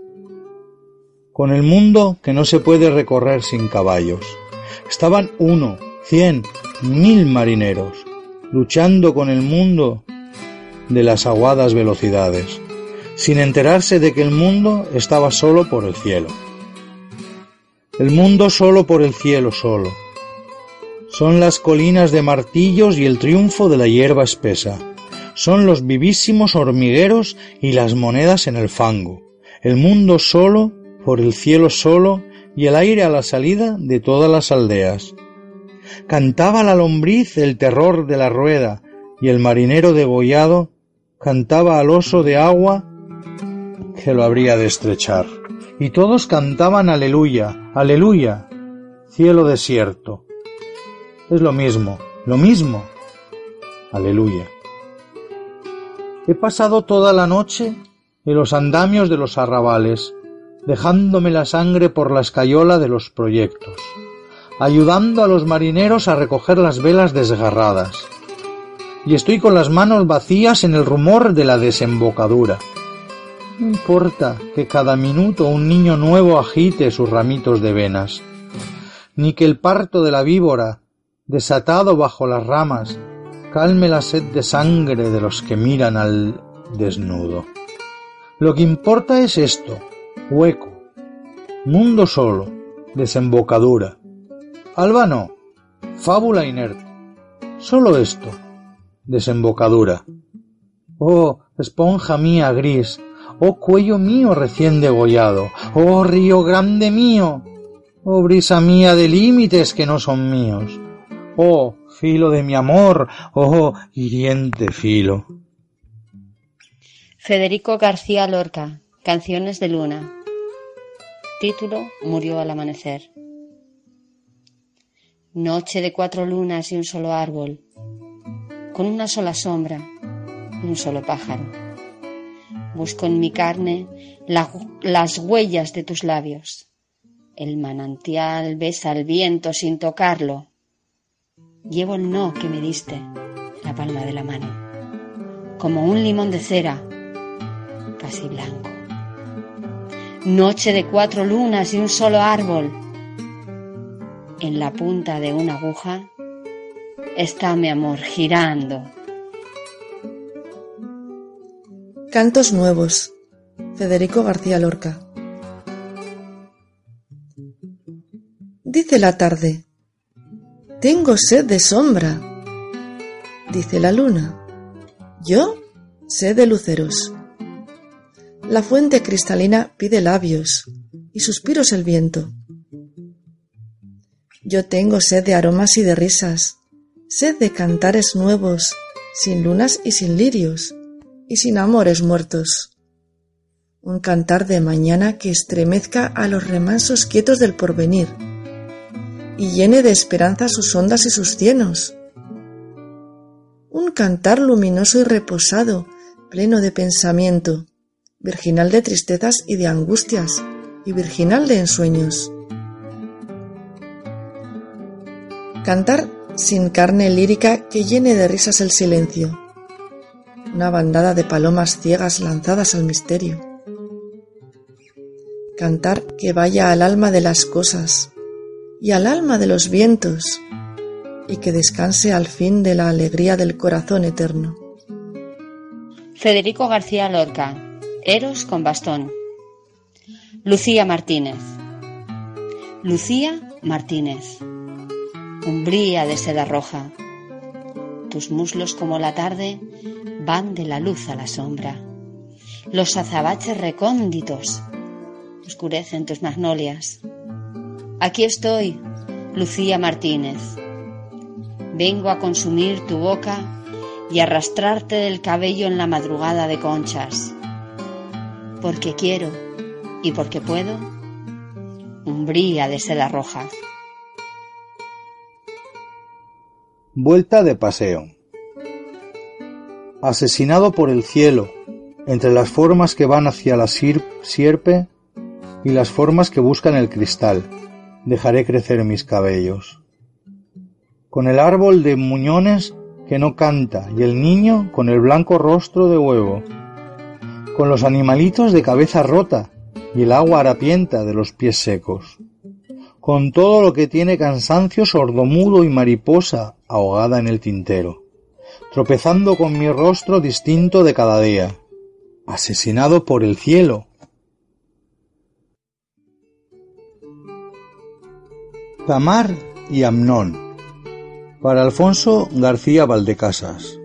con el mundo que no se puede recorrer sin caballos. Estaban uno, cien, mil marineros, luchando con el mundo de las aguadas velocidades, sin enterarse de que el mundo estaba solo por el cielo. El mundo solo por el cielo solo. Son las colinas de martillos y el triunfo de la hierba espesa. Son los vivísimos hormigueros y las monedas en el fango. El mundo solo por el cielo solo y el aire a la salida de todas las aldeas. Cantaba la lombriz el terror de la rueda y el marinero degollado cantaba al oso de agua que lo habría de estrechar. Y todos cantaban aleluya, aleluya, cielo desierto. Es lo mismo, lo mismo, aleluya. He pasado toda la noche en los andamios de los arrabales, dejándome la sangre por la escayola de los proyectos, ayudando a los marineros a recoger las velas desgarradas. Y estoy con las manos vacías en el rumor de la desembocadura. No importa que cada minuto un niño nuevo agite sus ramitos de venas, ni que el parto de la víbora, desatado bajo las ramas, calme la sed de sangre de los que miran al desnudo. Lo que importa es esto, hueco, mundo solo, desembocadura. Alba no, fábula inerte. Solo esto, desembocadura. Oh, esponja mía gris, oh cuello mío recién degollado, oh río grande mío, oh brisa mía de límites que no son míos, oh filo de mi amor, oh hiriente filo. Federico García Lorca, Canciones de Luna. Título Murió al amanecer. Noche de cuatro lunas y un solo árbol, con una sola sombra y un solo pájaro. Busco en mi carne las huellas de tus labios. El manantial besa el viento sin tocarlo. Llevo el no que me diste en la palma de la mano, como un limón de cera, casi blanco noche de cuatro lunas y un solo árbol. En la punta de una aguja está mi amor girando. Cantos nuevos. Federico García Lorca. Dice la tarde. Tengo sed de sombra. Dice la luna. Yo sed de luceros. La fuente cristalina pide labios y suspiros el viento. Yo tengo sed de aromas y de risas, sed de cantares nuevos, sin lunas y sin lirios, y sin amores muertos. Un cantar de mañana que estremezca a los remansos quietos del porvenir, y llene de esperanza sus ondas y sus cienos. Un cantar luminoso y reposado, pleno de pensamiento, virginal de tristezas y de angustias, y virginal de ensueños. Cantar sin carne lírica que llene de risas el silencio. Una bandada de palomas ciegas lanzadas al misterio. Cantar que vaya al alma de las cosas y al alma de los vientos y que descanse al fin de la alegría del corazón eterno. Federico García Lorca Eros con bastón. Lucía Martínez. Lucía Martínez. Umbría de seda roja. Tus muslos como la tarde van de la luz a la sombra. Los azabaches recónditos oscurecen tus magnolias. Aquí estoy, Lucía Martínez. Vengo a consumir tu boca y arrastrarte del cabello en la madrugada de conchas porque quiero y porque puedo, umbría de seda roja. Vuelta de paseo. Asesinado por el cielo, entre las formas que van hacia la sierpe y las formas que buscan el cristal, dejaré crecer mis cabellos. Con el árbol de muñones que no canta y el niño con el blanco rostro de huevo, con los animalitos de cabeza rota y el agua harapienta de los pies secos, con todo lo que tiene cansancio sordomudo y mariposa ahogada en el tintero, tropezando con mi rostro distinto de cada día, asesinado por el cielo. Tamar y Amnón para Alfonso García Valdecasas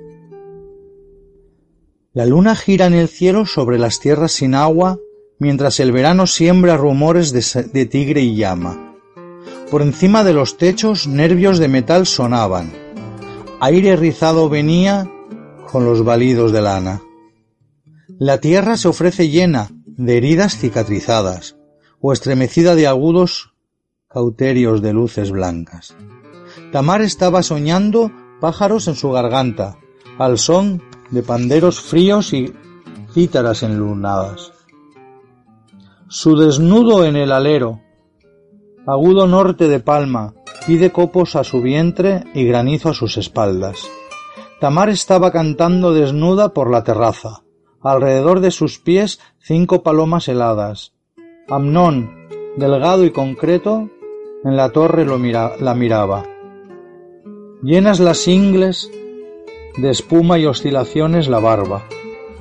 La luna gira en el cielo sobre las tierras sin agua mientras el verano siembra rumores de, tigre y llama. Por encima de los techos nervios de metal sonaban. Aire rizado venía con los balidos de lana. La tierra se ofrece llena de heridas cicatrizadas o estremecida de agudos cauterios de luces blancas. Tamar estaba soñando pájaros en su garganta, al son de panderos fríos y cítaras enlunadas. Su desnudo en el alero, agudo norte de palma, pide copos a su vientre y granizo a sus espaldas. Tamar estaba cantando desnuda por la terraza. Alrededor de sus pies cinco palomas heladas. Amnón, delgado y concreto, en la torre lo la miraba. Llenas las ingles de espuma y oscilaciones la barba.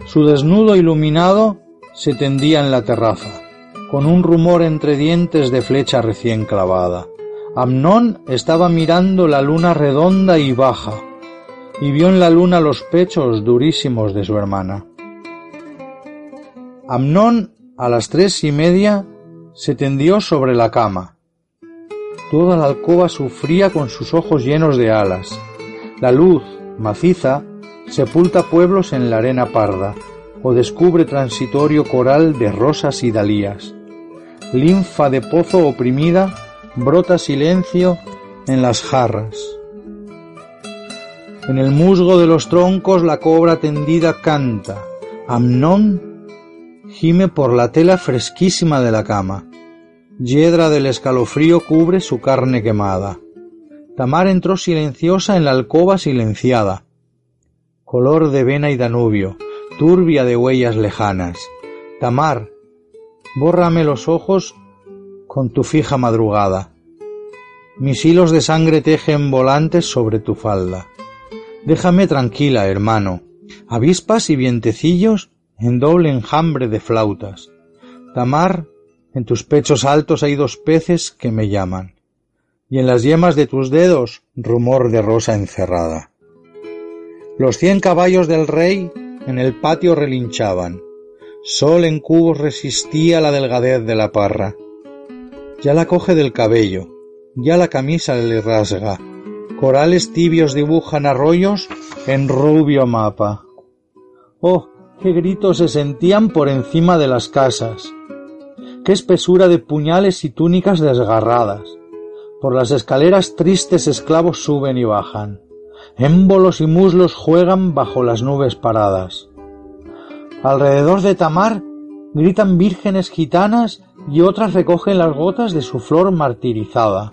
Su desnudo iluminado se tendía en la terraza, con un rumor entre dientes de flecha recién clavada. Amnón estaba mirando la luna redonda y baja, y vio en la luna los pechos durísimos de su hermana. Amnón, a las tres y media, se tendió sobre la cama, Toda la alcoba sufría con sus ojos llenos de alas. La luz, maciza, sepulta pueblos en la arena parda, o descubre transitorio coral de rosas y dalías. Linfa de pozo oprimida, brota silencio en las jarras. En el musgo de los troncos la cobra tendida canta. Amnón gime por la tela fresquísima de la cama. Yedra del escalofrío cubre su carne quemada. Tamar entró silenciosa en la alcoba silenciada. Color de vena y Danubio, turbia de huellas lejanas. Tamar, bórrame los ojos con tu fija madrugada. Mis hilos de sangre tejen volantes sobre tu falda. Déjame tranquila, hermano. Avispas y vientecillos en doble enjambre de flautas. Tamar en tus pechos altos hay dos peces que me llaman, y en las yemas de tus dedos rumor de rosa encerrada. Los cien caballos del rey en el patio relinchaban, sol en cubos resistía la delgadez de la parra. Ya la coge del cabello, ya la camisa le rasga, corales tibios dibujan arroyos en rubio mapa. Oh, qué gritos se sentían por encima de las casas, qué espesura de puñales y túnicas desgarradas. Por las escaleras tristes esclavos suben y bajan. Émbolos y muslos juegan bajo las nubes paradas. Alrededor de Tamar gritan vírgenes gitanas y otras recogen las gotas de su flor martirizada.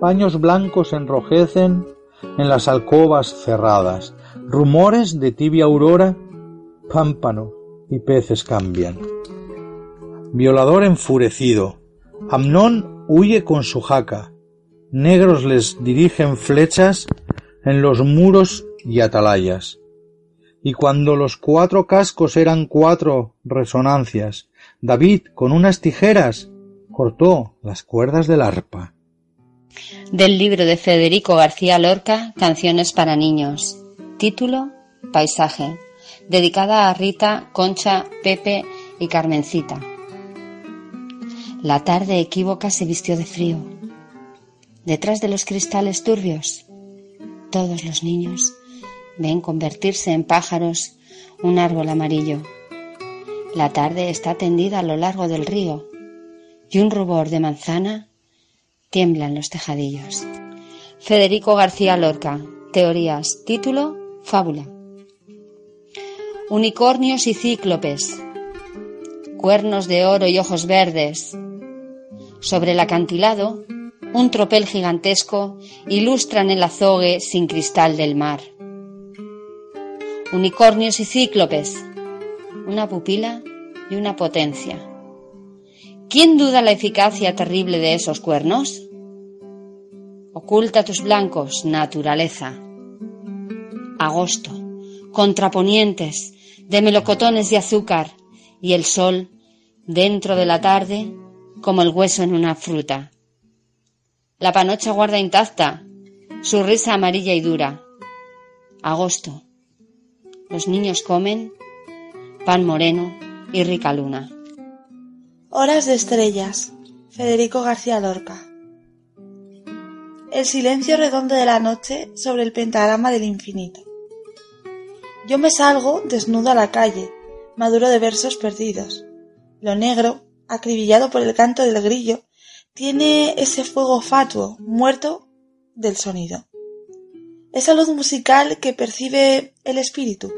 Paños blancos enrojecen en las alcobas cerradas. Rumores de tibia aurora, pámpano y peces cambian. Violador enfurecido. Amnón huye con su jaca. Negros les dirigen flechas en los muros y atalayas. Y cuando los cuatro cascos eran cuatro resonancias, David con unas tijeras cortó las cuerdas del arpa. Del libro de Federico García Lorca, Canciones para niños. Título, Paisaje. Dedicada a Rita, Concha, Pepe y Carmencita. La tarde equívoca se vistió de frío. Detrás de los cristales turbios, todos los niños ven convertirse en pájaros un árbol amarillo. La tarde está tendida a lo largo del río y un rubor de manzana tiembla en los tejadillos. Federico García Lorca, Teorías, título, fábula. Unicornios y cíclopes, cuernos de oro y ojos verdes, sobre el acantilado, un tropel gigantesco ilustran el azogue sin cristal del mar. Unicornios y cíclopes, una pupila y una potencia. ¿Quién duda la eficacia terrible de esos cuernos? Oculta tus blancos, naturaleza. Agosto, contraponientes de melocotones de azúcar y el sol dentro de la tarde como el hueso en una fruta. La panocha guarda intacta su risa amarilla y dura. Agosto. Los niños comen pan moreno y rica luna. Horas de estrellas. Federico García Lorca. El silencio redondo de la noche sobre el pentagrama del infinito. Yo me salgo desnudo a la calle, maduro de versos perdidos. Lo negro, acribillado por el canto del grillo, tiene ese fuego fatuo, muerto del sonido. Esa luz musical que percibe el espíritu.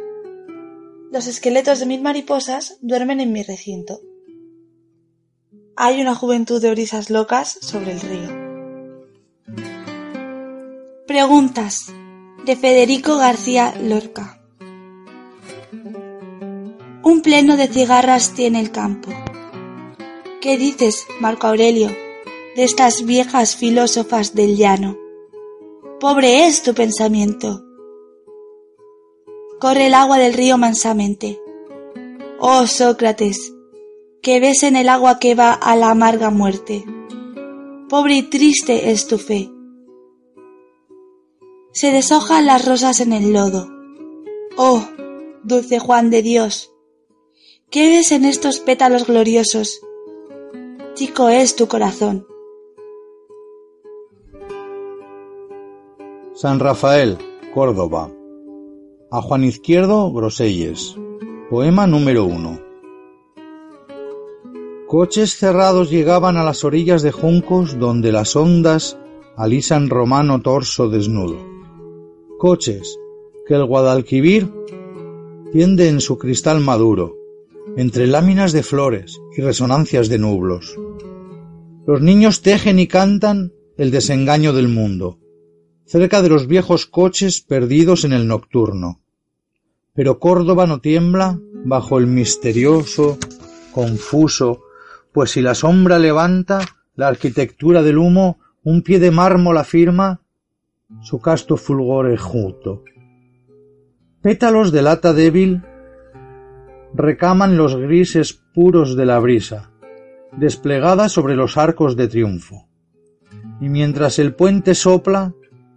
Los esqueletos de mil mariposas duermen en mi recinto. Hay una juventud de brisas locas sobre el río. Preguntas de Federico García Lorca. Un pleno de cigarras tiene el campo. ¿Qué dices, Marco Aurelio, de estas viejas filósofas del llano? Pobre es tu pensamiento. Corre el agua del río mansamente. Oh Sócrates, que ves en el agua que va a la amarga muerte. Pobre y triste es tu fe. Se deshojan las rosas en el lodo. Oh, dulce Juan de Dios, ¿qué ves en estos pétalos gloriosos? Es tu corazón. San Rafael, Córdoba. A Juan Izquierdo, Groselles. Poema número uno. Coches cerrados llegaban a las orillas de juncos donde las ondas alisan romano torso desnudo. Coches que el Guadalquivir tiende en su cristal maduro, entre láminas de flores y resonancias de nublos. Los niños tejen y cantan el desengaño del mundo cerca de los viejos coches perdidos en el nocturno. Pero Córdoba no tiembla bajo el misterioso, confuso, pues si la sombra levanta la arquitectura del humo, un pie de mármol afirma su casto fulgor enjuto. Pétalos de lata débil recaman los grises puros de la brisa, desplegada sobre los arcos de triunfo. Y mientras el puente sopla,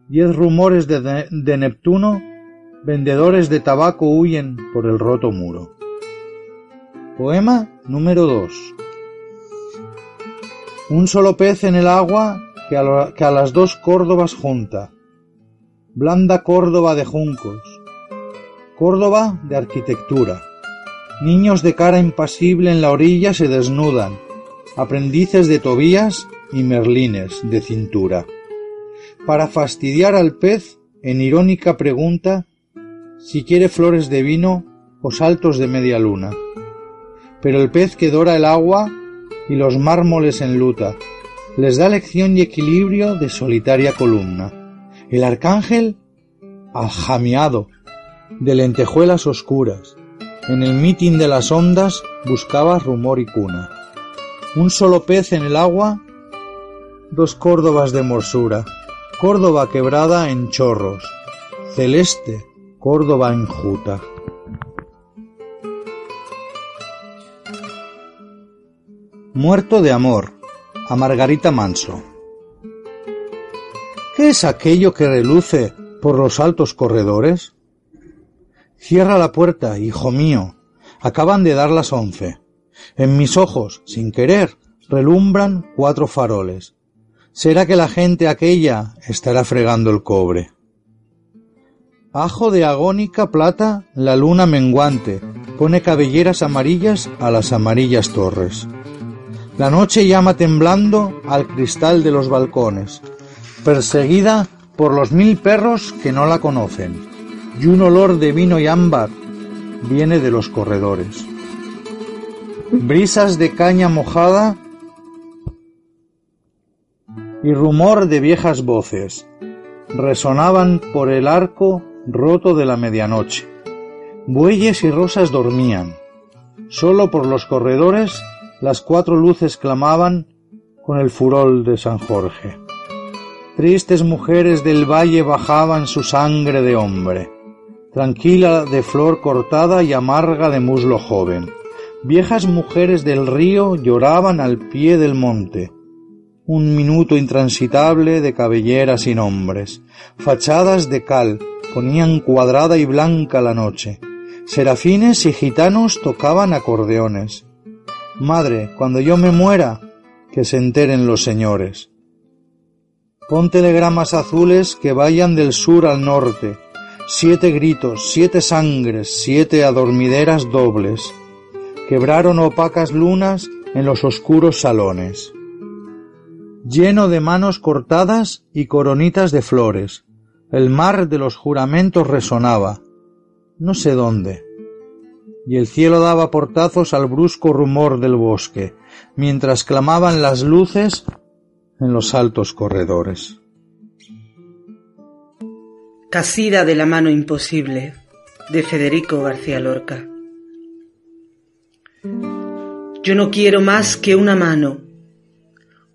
Diez rumores de, Neptuno, vendedores de tabaco huyen por el roto muro. Poema número 2. Un solo pez en el agua que a, que a, las dos Córdobas junta. Blanda Córdoba de juncos. Córdoba de arquitectura. Niños de cara impasible en la orilla se desnudan. Aprendices de Tobías y Merlines de cintura para fastidiar al pez en irónica pregunta si quiere flores de vino o saltos de media luna. Pero el pez que dora el agua y los mármoles enluta, les da lección y equilibrio de solitaria columna. El arcángel, aljamiado, de lentejuelas oscuras, en el mitin de las ondas buscaba rumor y cuna. Un solo pez en el agua, dos córdobas de morsura, Córdoba quebrada en chorros, celeste, Córdoba enjuta. Muerto de amor, a Margarita Manso. ¿Qué es aquello que reluce por los altos corredores? Cierra la puerta, hijo mío. Acaban de dar las once. En mis ojos, sin querer, relumbran cuatro faroles. ¿Será que la gente aquella estará fregando el cobre? Ajo de agónica plata, la luna menguante, pone cabelleras amarillas a las amarillas torres. La noche llama temblando al cristal de los balcones, perseguida por los mil perros que no la conocen, y un olor de vino y ámbar viene de los corredores. Brisas de caña mojada y rumor de viejas voces resonaban por el arco roto de la medianoche. Bueyes y rosas dormían. Solo por los corredores las cuatro luces clamaban con el furor de San Jorge. Tristes mujeres del valle bajaban su sangre de hombre. Tranquila de flor cortada y amarga de muslo joven. Viejas mujeres del río lloraban al pie del monte. Un minuto intransitable de cabelleras sin hombres. Fachadas de cal ponían cuadrada y blanca la noche. Serafines y gitanos tocaban acordeones. Madre, cuando yo me muera, que se enteren los señores. Pon telegramas azules que vayan del sur al norte. Siete gritos, siete sangres, siete adormideras dobles. Quebraron opacas lunas en los oscuros salones. Lleno de manos cortadas y coronitas de flores. El mar de los juramentos resonaba. No sé dónde. Y el cielo daba portazos al brusco rumor del bosque mientras clamaban las luces en los altos corredores. Casida de la mano imposible de Federico García Lorca. Yo no quiero más que una mano,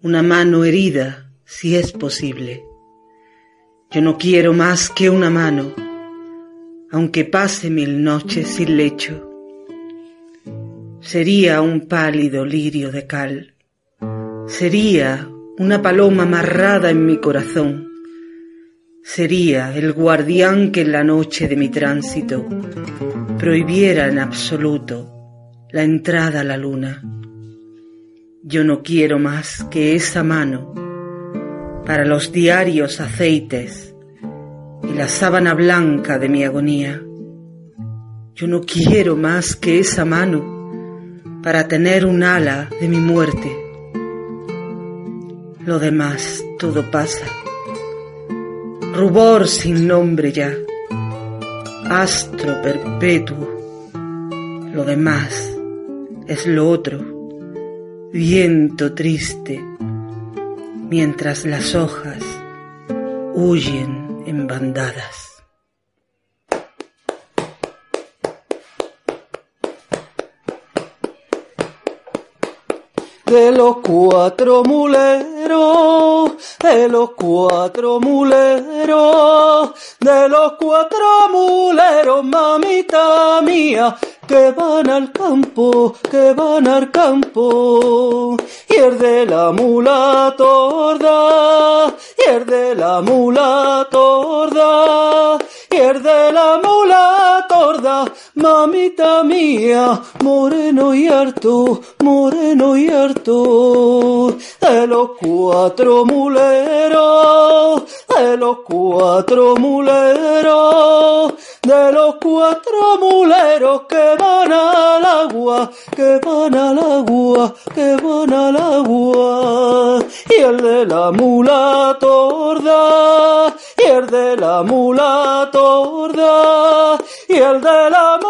una mano herida, si es posible. Yo no quiero más que una mano, aunque pase mil noches sin lecho Sería un pálido lirio de cal. Sería una paloma amarrada en mi corazón. Sería el guardián que en la noche de mi tránsito prohibiera en absoluto la entrada a la luna. Yo no quiero más que esa mano para los diarios aceites y la sábana blanca de mi agonía. Yo no quiero más que esa mano para tener un ala de mi muerte. Lo demás todo pasa. Rubor sin nombre ya. Astro perpetuo. Lo demás es lo otro. Viento triste. Mientras las hojas huyen en bandadas. De los cuatro muleros, de los cuatro muleros, de los cuatro muleros, mamita mía, que van al campo, que van al campo. Y el de la mula torda, y el de la mula torda, y el de la mula torda, mamita mía, moreno y harto, moreno y harto, de los cuatro muleros, de los cuatro muleros, de los cuatro muleros que van al agua, que van al agua, que van al agua, y el de la mula torda, y el de la mula torda, y el de la mula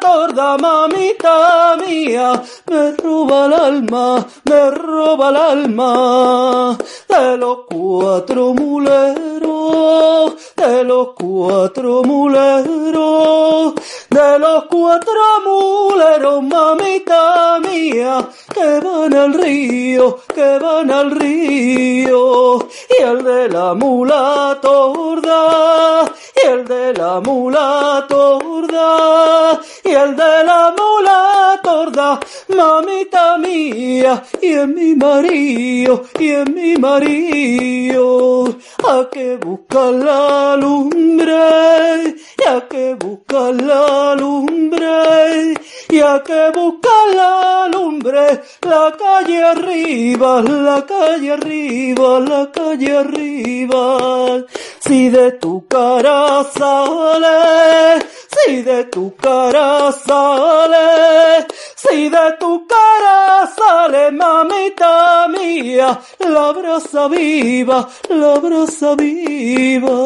torda, mamita mía, me roba el alma, me roba el alma, de los cuatro muleros, de los cuatro muleros, de los cuatro muleros, mamita mía, que van al río, que van al río, y el de la mula torda, y el de la mula torda, y el de la mula torda, mamita mía, y en mi marido, y en mi marido, a que buscar la lumbre, y a que buscar la lumbre, y a que buscar la lumbre, la calle arriba, la calle arriba, la calle arriba, si de tu cara sale, si de tu cara sale, si de tu cara sale, mamita mía, la brasa viva, la brasa viva.